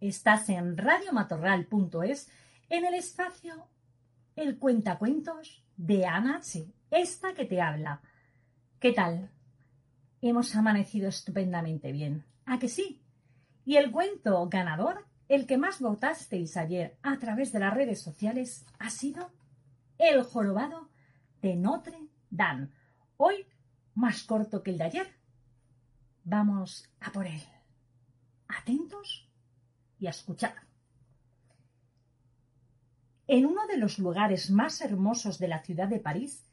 Estás en radiomatorral.es en el espacio El Cuentacuentos de Ana H. Esta que te habla. ¿Qué tal? Hemos amanecido estupendamente bien. ¿A que sí? Y el cuento ganador, el que más votasteis ayer a través de las redes sociales, ha sido El jorobado de Notre Dame. Hoy más corto que el de ayer. Vamos a por él. Atentos y a escuchar. En uno de los lugares más hermosos de la ciudad de París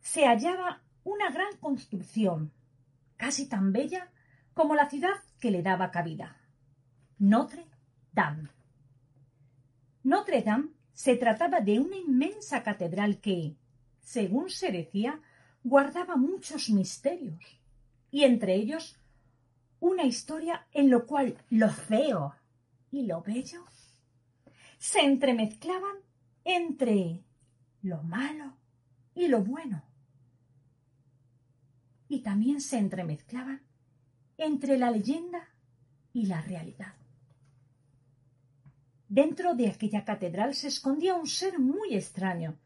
se hallaba una gran construcción, casi tan bella como la ciudad que le daba cabida. Notre Dame. Notre Dame se trataba de una inmensa catedral que, según se decía, guardaba muchos misterios, y entre ellos una historia en lo cual lo feo y lo bello se entremezclaban entre lo malo y lo bueno. Y también se entremezclaban entre la leyenda y la realidad. Dentro de aquella catedral se escondía un ser muy extraño,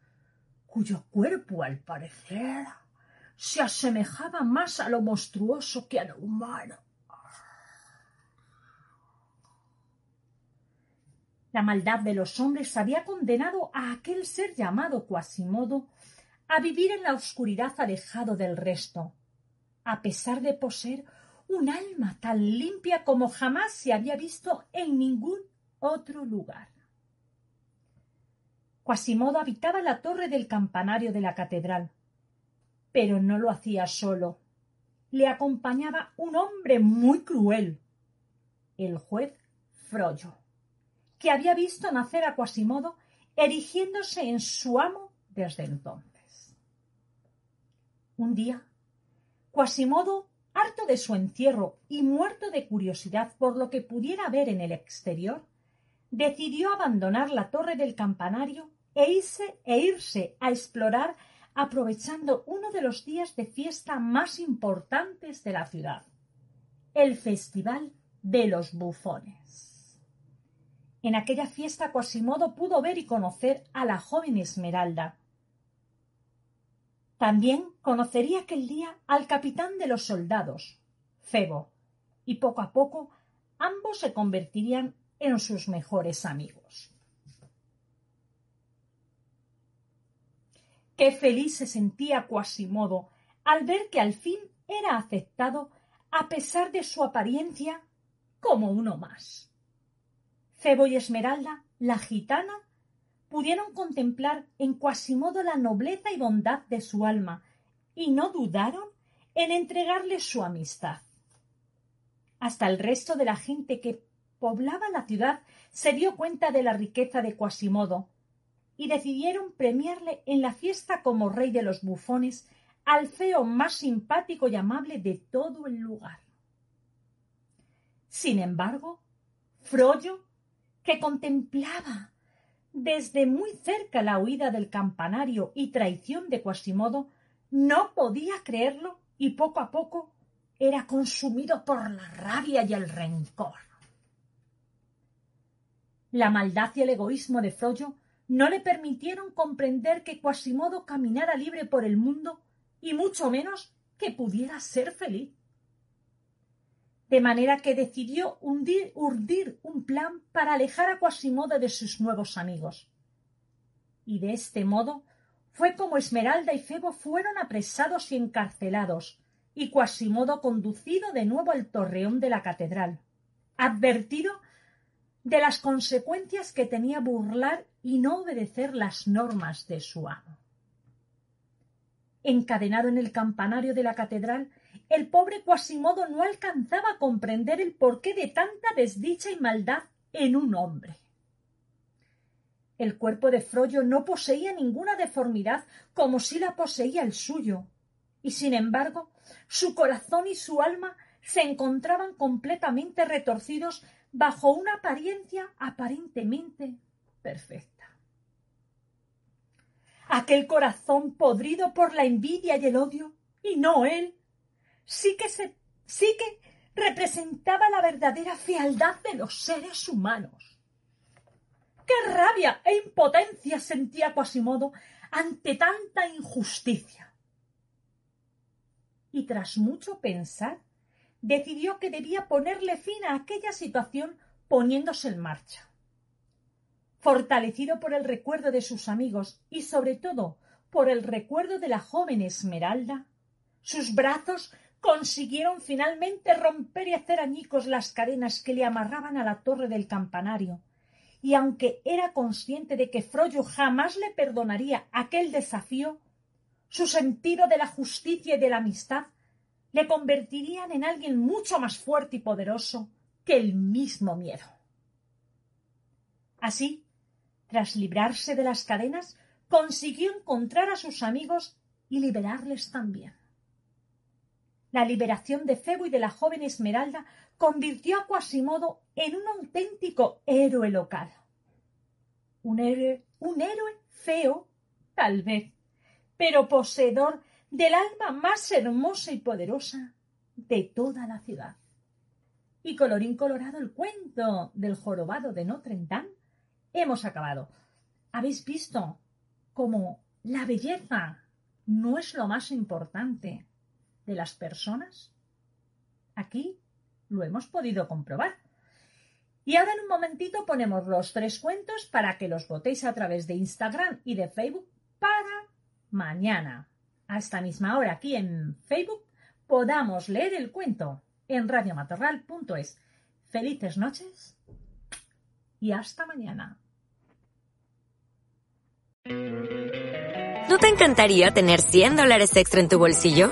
cuyo cuerpo, al parecer, se asemejaba más a lo monstruoso que a lo humano. La maldad de los hombres había condenado a aquel ser llamado Quasimodo a vivir en la oscuridad alejado del resto, a pesar de poseer un alma tan limpia como jamás se había visto en ningún otro lugar. Quasimodo habitaba la torre del campanario de la catedral, pero no lo hacía solo. Le acompañaba un hombre muy cruel, el juez Frollo que había visto nacer a Quasimodo erigiéndose en su amo desde entonces. Un día, Quasimodo, harto de su encierro y muerto de curiosidad por lo que pudiera ver en el exterior, decidió abandonar la torre del campanario e irse, e irse a explorar aprovechando uno de los días de fiesta más importantes de la ciudad, el Festival de los Bufones. En aquella fiesta Quasimodo pudo ver y conocer a la joven Esmeralda. También conocería aquel día al capitán de los soldados, Febo, y poco a poco ambos se convertirían en sus mejores amigos. Qué feliz se sentía Quasimodo al ver que al fin era aceptado a pesar de su apariencia como uno más. Febo y Esmeralda, la gitana, pudieron contemplar en Quasimodo la nobleza y bondad de su alma y no dudaron en entregarle su amistad. Hasta el resto de la gente que poblaba la ciudad se dio cuenta de la riqueza de Quasimodo y decidieron premiarle en la fiesta como rey de los bufones al feo más simpático y amable de todo el lugar. Sin embargo, Frollo que contemplaba desde muy cerca la huida del campanario y traición de Quasimodo, no podía creerlo y poco a poco era consumido por la rabia y el rencor. La maldad y el egoísmo de Frollo no le permitieron comprender que Quasimodo caminara libre por el mundo y mucho menos que pudiera ser feliz de manera que decidió hundir, urdir un plan para alejar a Quasimodo de sus nuevos amigos. Y de este modo fue como Esmeralda y Febo fueron apresados y encarcelados, y Quasimodo conducido de nuevo al torreón de la catedral, advertido de las consecuencias que tenía burlar y no obedecer las normas de su amo. Encadenado en el campanario de la catedral, el pobre Quasimodo no alcanzaba a comprender el porqué de tanta desdicha y maldad en un hombre. El cuerpo de Frollo no poseía ninguna deformidad como si la poseía el suyo, y sin embargo su corazón y su alma se encontraban completamente retorcidos bajo una apariencia aparentemente perfecta. Aquel corazón podrido por la envidia y el odio, y no él, sí que se, sí que representaba la verdadera fealdad de los seres humanos. ¡Qué rabia e impotencia sentía Quasimodo ante tanta injusticia! Y tras mucho pensar, decidió que debía ponerle fin a aquella situación poniéndose en marcha. Fortalecido por el recuerdo de sus amigos y sobre todo por el recuerdo de la joven Esmeralda, sus brazos consiguieron finalmente romper y hacer añicos las cadenas que le amarraban a la torre del campanario, y aunque era consciente de que Frollo jamás le perdonaría aquel desafío, su sentido de la justicia y de la amistad le convertirían en alguien mucho más fuerte y poderoso que el mismo miedo. Así, tras librarse de las cadenas, consiguió encontrar a sus amigos y liberarles también. La liberación de Febo y de la joven Esmeralda convirtió a Quasimodo en un auténtico héroe local. Un héroe, un héroe feo, tal vez, pero poseedor del alma más hermosa y poderosa de toda la ciudad. Y colorín colorado el cuento del jorobado de Notre Dame hemos acabado. ¿Habéis visto cómo la belleza no es lo más importante de las personas? Aquí lo hemos podido comprobar. Y ahora en un momentito ponemos los tres cuentos para que los votéis a través de Instagram y de Facebook para mañana, a esta misma hora aquí en Facebook, podamos leer el cuento en radiomatorral.es. Felices noches y hasta mañana. ¿No te encantaría tener 100 dólares extra en tu bolsillo?